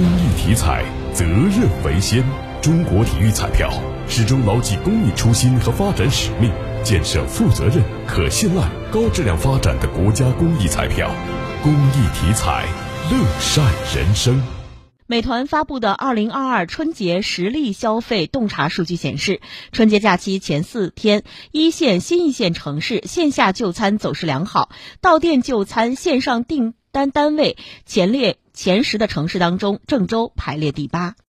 公益体彩，责任为先。中国体育彩票始终牢记公益初心和发展使命，建设负责任、可信赖、高质量发展的国家公益彩票。公益体彩，乐善人生。美团发布的二零二二春节实力消费洞察数据显示，春节假期前四天，一线、新一线城市线下就餐走势良好，到店就餐线上订单单位前列前十的城市当中，郑州排列第八。